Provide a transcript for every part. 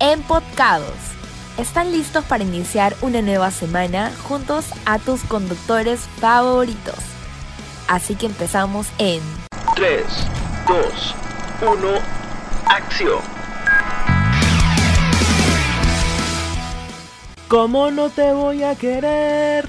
Empodcados. ¿Están listos para iniciar una nueva semana juntos a tus conductores favoritos? Así que empezamos en 3, 2, 1, acción. ¿Cómo no te voy a querer?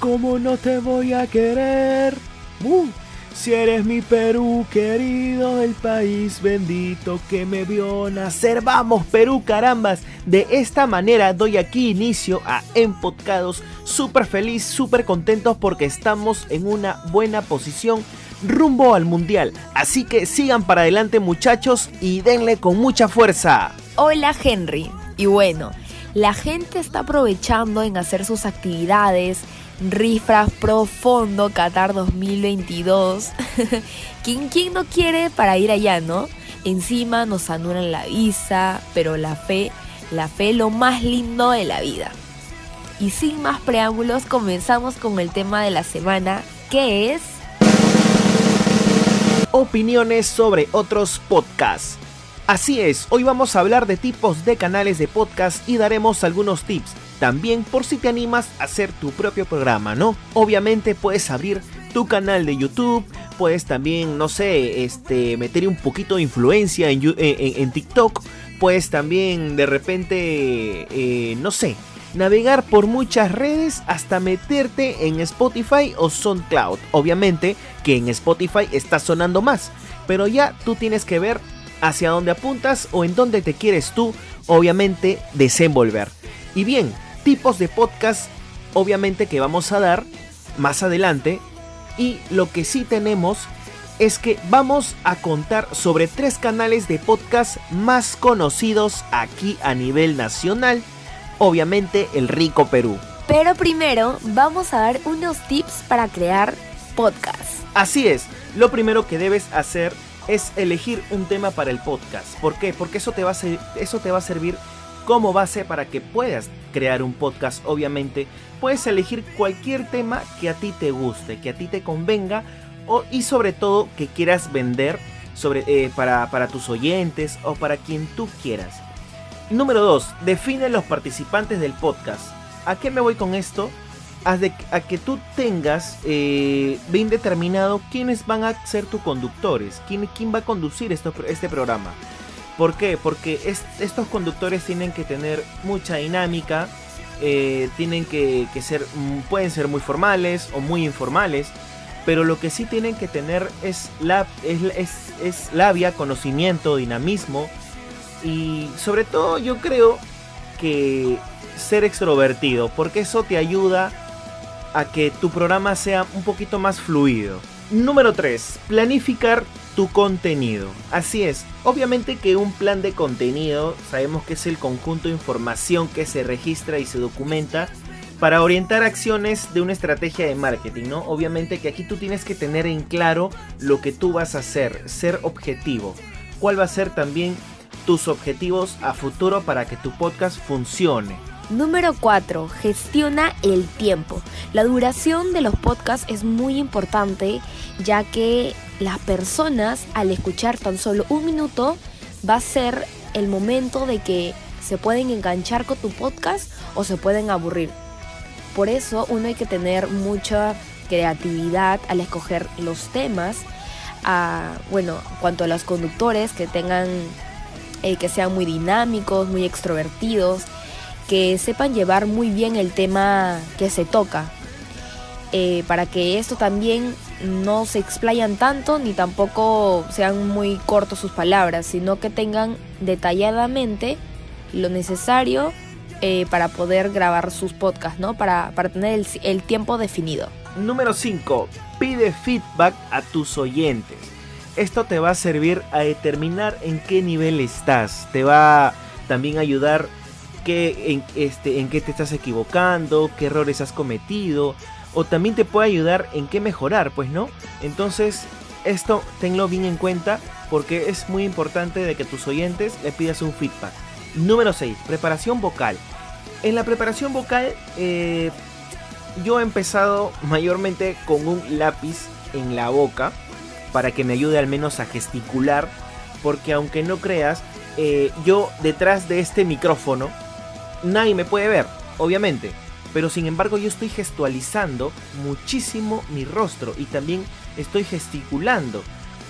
¿Cómo no te voy a querer? Uh, si eres mi Perú querido, el país bendito que me vio nacer. Vamos Perú, carambas. De esta manera doy aquí inicio a Empodcados. Súper feliz, súper contentos porque estamos en una buena posición rumbo al mundial. Así que sigan para adelante muchachos y denle con mucha fuerza. Hola Henry. Y bueno, la gente está aprovechando en hacer sus actividades Rifras Profundo Qatar 2022. ¿Quién, ¿Quién no quiere para ir allá, no? Encima nos anulan la visa, pero la fe, la fe lo más lindo de la vida. Y sin más preámbulos, comenzamos con el tema de la semana, que es... Opiniones sobre otros podcasts. Así es, hoy vamos a hablar de tipos de canales de podcast y daremos algunos tips también por si te animas a hacer tu propio programa, ¿no? Obviamente puedes abrir tu canal de YouTube, puedes también, no sé, este, meter un poquito de influencia en, TikTok, puedes también de repente, eh, no sé, navegar por muchas redes hasta meterte en Spotify o SoundCloud. Obviamente que en Spotify está sonando más, pero ya tú tienes que ver hacia dónde apuntas o en dónde te quieres tú, obviamente, desenvolver. Y bien, tipos de podcast obviamente que vamos a dar más adelante y lo que sí tenemos es que vamos a contar sobre tres canales de podcast más conocidos aquí a nivel nacional, obviamente el Rico Perú. Pero primero vamos a dar unos tips para crear podcast. Así es, lo primero que debes hacer es elegir un tema para el podcast. ¿Por qué? Porque eso te va a, eso te va a servir como base para que puedas crear un podcast, obviamente, puedes elegir cualquier tema que a ti te guste, que a ti te convenga y sobre todo que quieras vender sobre, eh, para, tus oyentes o para quien tú quieras. Número 2. Define los participantes del podcast. ¿A qué me voy con esto? A, de, a que tú tengas eh, bien determinado quiénes van a ser tus conductores, quién, quién va a conducir este programa. ¿Por qué? Porque estos conductores tienen que tener mucha dinámica, eh, tienen que, ser, mm, pueden ser muy formales o muy informales, pero lo que sí tienen que tener es, la, es, es labia, conocimiento, dinamismo y sobre todo yo creo que ser extrovertido, porque eso te ayuda a que tu programa sea un poquito más fluido. Número 3. Planificar tu contenido. Así es, obviamente que un plan de contenido sabemos que es el conjunto de información que se registra y se documenta para orientar acciones de una estrategia de marketing, ¿no? Obviamente que aquí tú tienes que tener en claro lo que tú vas a hacer, ser objetivo. ¿Cuál va a ser también tus objetivos a futuro para que tu podcast funcione? Número 4. Gestiona el tiempo. La duración de los podcasts es muy importante ya que las personas al escuchar tan solo un minuto va a ser el momento de que se pueden enganchar con tu podcast o se pueden aburrir. Por eso uno hay que tener mucha creatividad al escoger los temas. A, bueno, cuanto a los conductores que tengan, eh, que sean muy dinámicos, muy extrovertidos, que sepan llevar muy bien el tema que se toca. Eh, para que esto también no se explayan tanto ni tampoco sean muy cortos sus palabras, sino que tengan detalladamente lo necesario eh, para poder grabar sus podcasts, ¿no? Para, para tener el, tiempo definido. Número 5. Pide feedback a tus oyentes. Esto te va a servir a determinar en qué nivel estás. Te va también a ayudar que, en, este, en qué te estás equivocando, qué errores has cometido o también te puede ayudar en qué mejorar, pues no. Entonces, esto tenlo bien en cuenta porque es muy importante de que tus oyentes le pidas un feedback. Número 6, preparación vocal. En la preparación vocal, eh, yo he empezado mayormente con un lápiz en la boca para que me ayude al menos a gesticular, porque aunque no creas, eh, yo detrás de este micrófono, nadie me puede ver, obviamente. Pero sin embargo yo estoy gestualizando muchísimo mi rostro y también estoy gesticulando.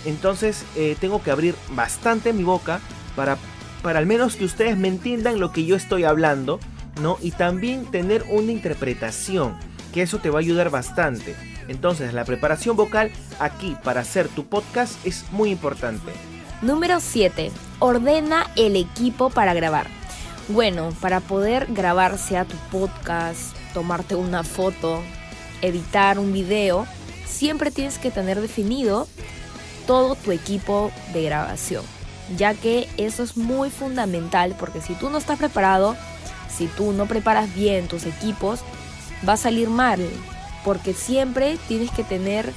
Entonces eh, tengo que abrir bastante mi boca para, para al menos que ustedes me entiendan lo que yo estoy hablando, ¿no? Y también tener una interpretación, que eso te va a ayudar bastante. Entonces la preparación vocal aquí para hacer tu podcast es muy importante. Número 7. Ordena el equipo para grabar. Bueno, para poder grabar sea tu podcast, tomarte una foto, editar un video, siempre tienes que tener definido todo tu equipo de grabación, ya que eso es muy fundamental porque si tú no estás preparado, si tú no preparas bien tus equipos, va a salir mal, porque siempre tienes que tener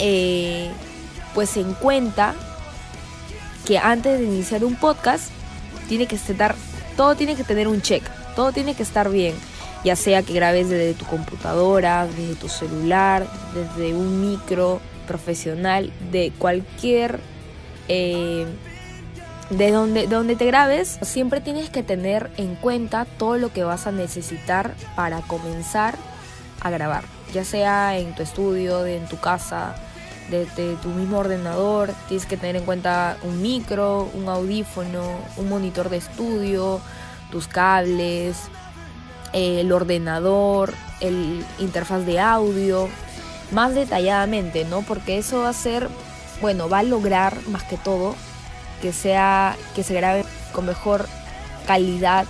eh, pues en cuenta que antes de iniciar un podcast tiene que estar todo tiene que tener un check, todo tiene que estar bien, ya sea que grabes desde tu computadora, desde tu celular, desde un micro profesional, de cualquier... Eh, de donde, donde te grabes, siempre tienes que tener en cuenta todo lo que vas a necesitar para comenzar a grabar, ya sea en tu estudio, en tu casa, desde tu mismo ordenador, tienes que tener en cuenta un micro, un audífono, un monitor de estudio, tus cables, el ordenador, el interfaz de audio, más detalladamente, ¿no? Porque eso va a ser, bueno, va a lograr más que todo que sea, que se grabe con mejor calidad,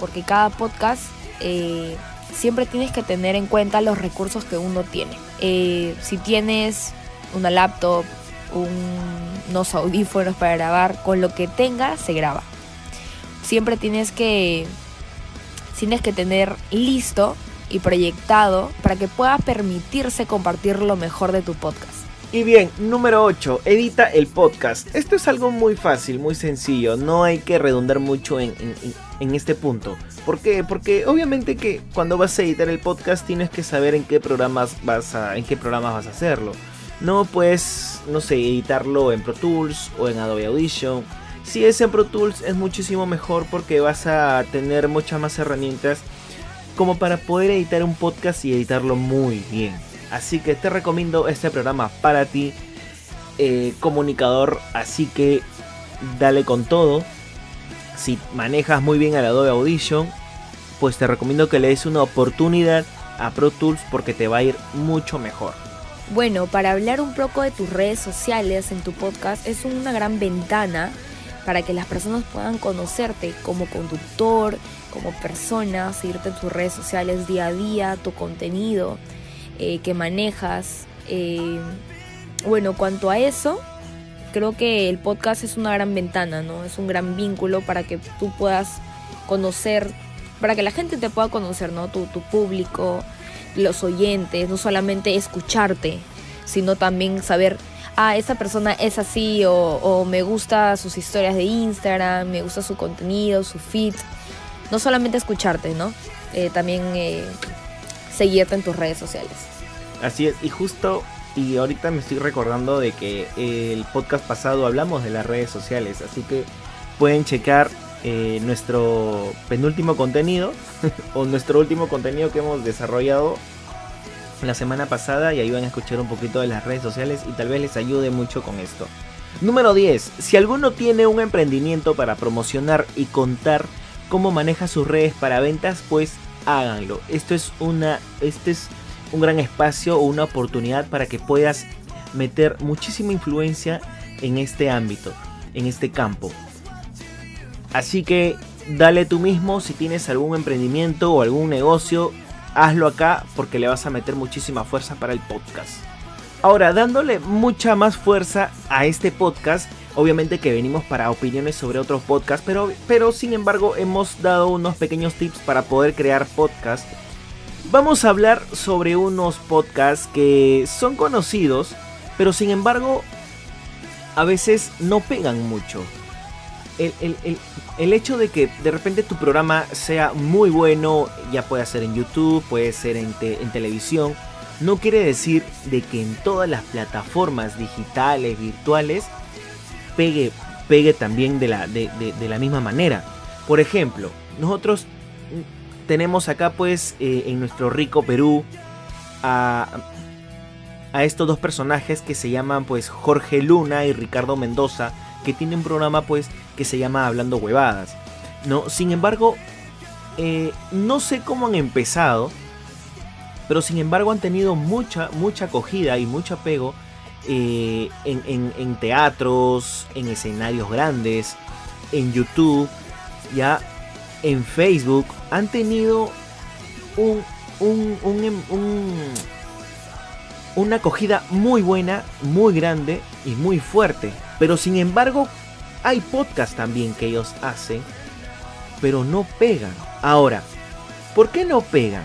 porque cada podcast eh, siempre tienes que tener en cuenta los recursos que uno tiene. Eh, si tienes una laptop, unos audífonos para grabar, con lo que tenga se graba. Siempre tienes que tienes que tener listo y proyectado para que pueda permitirse compartir lo mejor de tu podcast. Y bien, número 8, edita el podcast. Esto es algo muy fácil, muy sencillo, no hay que redundar mucho en, en, este punto. ¿Por qué? Porque obviamente que cuando vas a editar el podcast tienes que saber en qué programas vas a, en qué programas vas a hacerlo. No puedes, no sé, editarlo en Pro Tools o en Adobe Audition. Si es en Pro Tools es muchísimo mejor porque vas a tener muchas más herramientas como para poder editar un podcast y editarlo muy bien. Así que te recomiendo este programa para ti, eh, comunicador. Así que dale con todo. Si manejas muy bien el Adobe Audition, pues te recomiendo que le des una oportunidad a Pro Tools porque te va a ir mucho mejor. Bueno, para hablar un poco de tus redes sociales en tu podcast es una gran ventana para que las personas puedan conocerte como conductor, como persona, seguirte en tus redes sociales día a día, tu contenido eh, que manejas. Eh, bueno, cuanto a eso, creo que el podcast es una gran ventana, ¿no? Es un gran vínculo para que tú puedas conocer, para que la gente te pueda conocer, ¿no? Tu, tu público, los oyentes, no solamente escucharte, sino también saber, ah, esa persona es así, o, me gusta sus historias de Instagram, me gusta su contenido, su feed. No solamente escucharte, ¿no? Eh, también eh, seguirte en tus redes sociales. Así es, y justo, y ahorita me estoy recordando de que el podcast pasado hablamos de las redes sociales, así que pueden checar eh, nuestro penúltimo contenido o nuestro último contenido que hemos desarrollado la semana pasada y ahí van a escuchar un poquito de las redes sociales y tal vez les ayude mucho con esto. Número 10. Si alguno tiene un emprendimiento para promocionar y contar cómo maneja sus redes para ventas, pues háganlo. Esto es una este es un gran espacio o una oportunidad para que puedas meter muchísima influencia en este ámbito, en este campo. Así que dale tú mismo si tienes algún emprendimiento o algún negocio, hazlo acá porque le vas a meter muchísima fuerza para el podcast. Ahora, dándole mucha más fuerza a este podcast, obviamente que venimos para opiniones sobre otros podcasts, pero, pero sin embargo hemos dado unos pequeños tips para poder crear podcasts. Vamos a hablar sobre unos podcasts que son conocidos, pero sin embargo a veces no pegan mucho el, hecho de que de repente tu programa sea muy bueno, ya puede ser en YouTube, puede ser en, en televisión, no quiere decir de que en todas las plataformas digitales, virtuales, pegue pegue también de la, de, la misma manera. Por ejemplo, nosotros tenemos acá pues eh, en nuestro rico Perú a, a estos dos personajes que se llaman pues Jorge Luna y Ricardo Mendoza, que tienen un programa pues que se llama Hablando Huevadas. ¿no? Sin embargo, eh, no sé cómo han empezado, pero sin embargo han tenido mucha, mucha acogida y mucho apego eh, en, teatros, en escenarios grandes, en YouTube, ya en Facebook, han tenido un, un, un, una acogida muy buena, muy grande y muy fuerte. Pero sin embargo, hay podcasts también que ellos hacen, pero no pegan. Ahora, ¿por qué no pegan?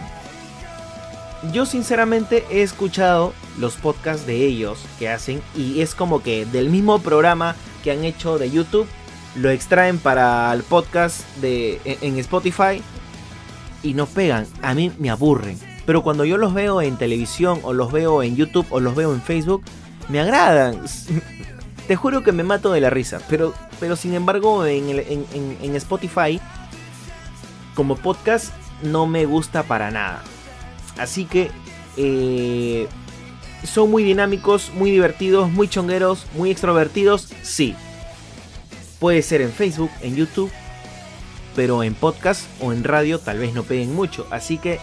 Yo sinceramente he escuchado los podcasts de ellos que hacen y es como que del mismo programa que han hecho de YouTube lo extraen para el podcast de en Spotify y no pegan. A mí me aburren. Pero cuando yo los veo en televisión o los veo en YouTube o los veo en Facebook, me agradan. Te juro que me mato de la risa. Pero, pero sin embargo en, Spotify, como podcast, no me gusta para nada. Así que eh, son muy dinámicos, muy divertidos, muy chongueros, muy extrovertidos. Sí. Puede ser en Facebook, en YouTube, pero en podcast o en radio tal vez no peguen mucho. Así que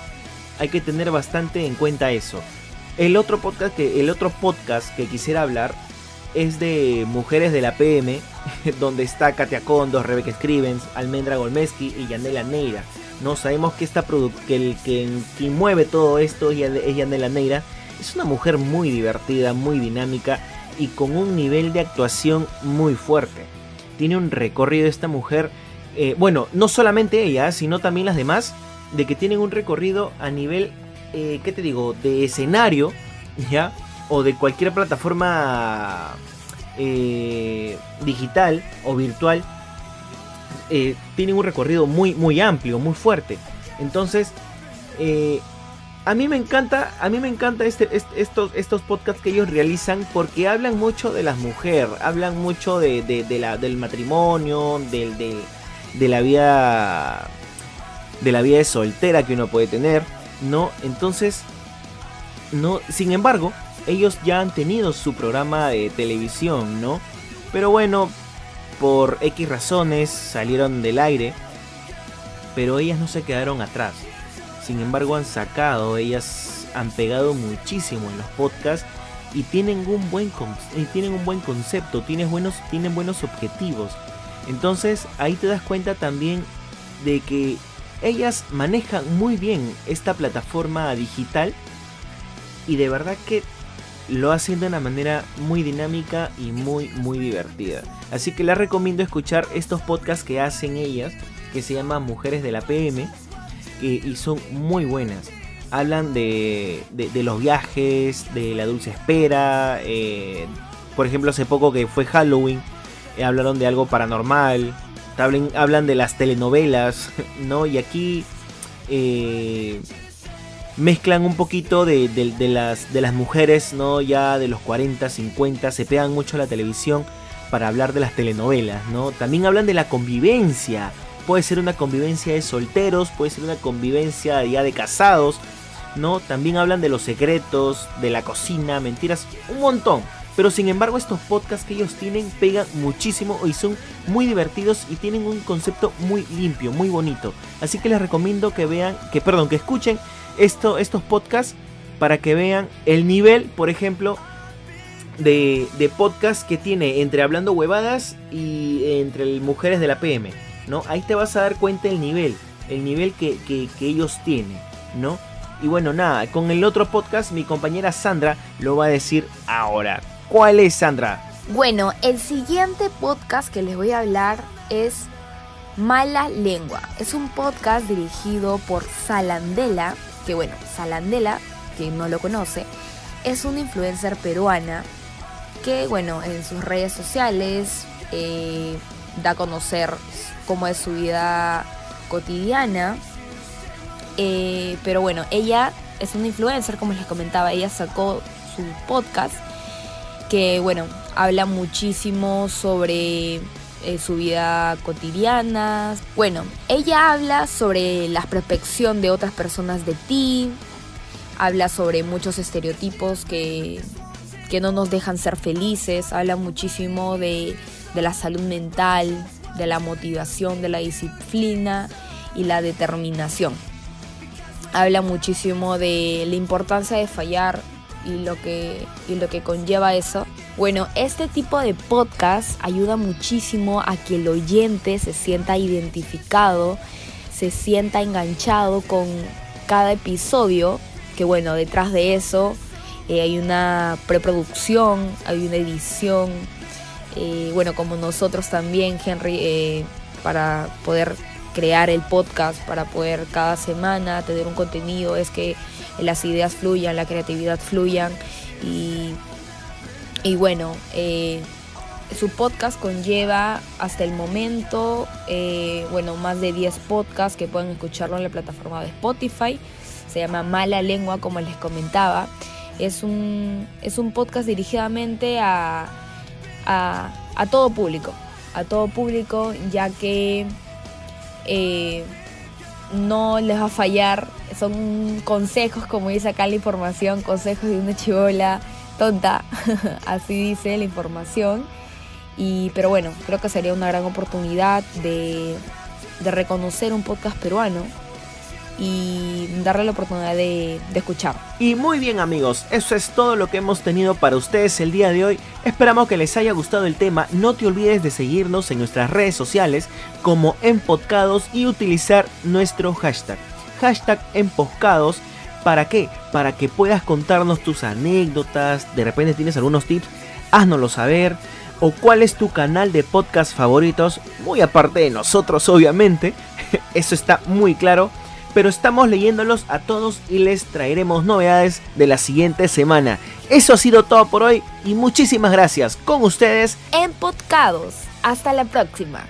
hay que tener bastante en cuenta eso. El otro podcast que, el otro podcast que quisiera hablar es de Mujeres de la PM, donde está Katia Condos, Rebeca Scrivens, Almendra Golmeski y Yanela Neira. No sabemos que esta que el que mueve todo esto es Yanela Neira. Es una mujer muy divertida, muy dinámica y con un nivel de actuación muy fuerte. Tiene un recorrido esta mujer, eh, bueno, no solamente ella, sino también las demás de que tienen un recorrido a nivel, eh, ¿qué te digo?, de escenario, ¿ya? O de cualquier plataforma eh, digital o virtual, eh, tienen un recorrido muy, muy amplio, muy fuerte. Entonces, eh, a mí me encanta, a mí me encanta este, estos, estos podcasts que ellos realizan porque hablan mucho de las mujeres, hablan mucho de, de, la, del matrimonio, del, de la vida de la vida de soltera que uno puede tener, ¿no? Entonces, no, sin embargo, ellos ya han tenido su programa de televisión, ¿no? Pero bueno, por X razones salieron del aire, pero ellas no se quedaron atrás. Sin embargo, han sacado, ellas han pegado muchísimo en los podcasts y tienen un buen, tienen un buen concepto, tienen buenos, tienen buenos objetivos. Entonces ahí te das cuenta también de que ellas manejan muy bien esta plataforma digital y de verdad que lo hacen de una manera muy dinámica y muy muy divertida. Así que les recomiendo escuchar estos podcasts que hacen ellas, que se llaman Mujeres de la PM, y son muy buenas. Hablan de, los viajes, de la dulce espera, eh, por ejemplo hace poco que fue Halloween, eh, hablaron de algo paranormal, hablan, de las telenovelas, ¿no? Y aquí eh, mezclan un poquito de, las, de las mujeres, ¿no? Ya de los 40, 50, se pegan mucho a la televisión para hablar de las telenovelas, ¿no? También hablan de la convivencia. Puede ser una convivencia de solteros, puede ser una convivencia ya de casados, ¿no? También hablan de los secretos, de la cocina, mentiras, un montón. Pero sin embargo estos podcasts que ellos tienen pegan muchísimo y son muy divertidos y tienen un concepto muy limpio, muy bonito. Así que les recomiendo que vean, que perdón, que escuchen esto, estos podcasts para que vean el nivel, por ejemplo, de, de podcast que tiene entre Hablando Huevadas y entre Mujeres de la PM. ¿no? Ahí te vas a dar cuenta el nivel, el nivel que, que ellos tienen, ¿no? Y bueno, nada, con el otro podcast mi compañera Sandra lo va a decir ahora. ¿Cuál es, Sandra? Bueno, el siguiente podcast que les voy a hablar es Mala Lengua. Es un podcast dirigido por Salandela, que bueno, Salandela, quien no lo conoce, es una influencer peruana que bueno, en sus redes sociales eh, da a conocer cómo es su vida cotidiana. Eh, pero bueno, ella es una influencer, como les comentaba, ella sacó su podcast que bueno, habla muchísimo sobre eh, su vida cotidiana. Bueno, ella habla sobre la prospección de otras personas de ti, habla sobre muchos estereotipos que, que no nos dejan ser felices, habla muchísimo de, de la salud mental, de la motivación, de la disciplina y la determinación. Habla muchísimo de la importancia de fallar y lo que, y lo que conlleva eso. Bueno, este tipo de podcast ayuda muchísimo a que el oyente se sienta identificado, se sienta enganchado con cada episodio, que bueno, detrás de eso eh, hay una preproducción, hay una edición, eh, bueno, como nosotros también, Henry, eh, para poder crear el podcast, para poder cada semana tener un contenido, es que las ideas fluyan, la creatividad fluyan y, y bueno, eh, su podcast conlleva hasta el momento, bueno, más de 10 podcasts que pueden escucharlo en la plataforma de Spotify. Se llama Mala Lengua, como les comentaba. Es un, es un podcast dirigidamente a, a, todo público, a todo público, ya que eh, no les va a fallar, son consejos, como dice acá la información, consejos de una chivola tonta, así dice la información. Y, pero bueno, creo que sería una gran oportunidad de, de reconocer un podcast peruano y darle la oportunidad de, escuchar. Y muy bien amigos, eso es todo lo que hemos tenido para ustedes el día de hoy. Esperamos que les haya gustado el tema. No te olvides de seguirnos en nuestras redes sociales como Empodcados y utilizar nuestro hashtag. Hashtag Empodcados. ¿Para qué? Para que puedas contarnos tus anécdotas. De repente tienes algunos tips. Haznoslo saber. O cuál es tu canal de podcast favoritos. Muy aparte de nosotros, obviamente. Eso está muy claro pero estamos leyéndolos a todos y les traeremos novedades de la siguiente semana. Eso ha sido todo por hoy y muchísimas gracias con ustedes en Podcados. Hasta la próxima.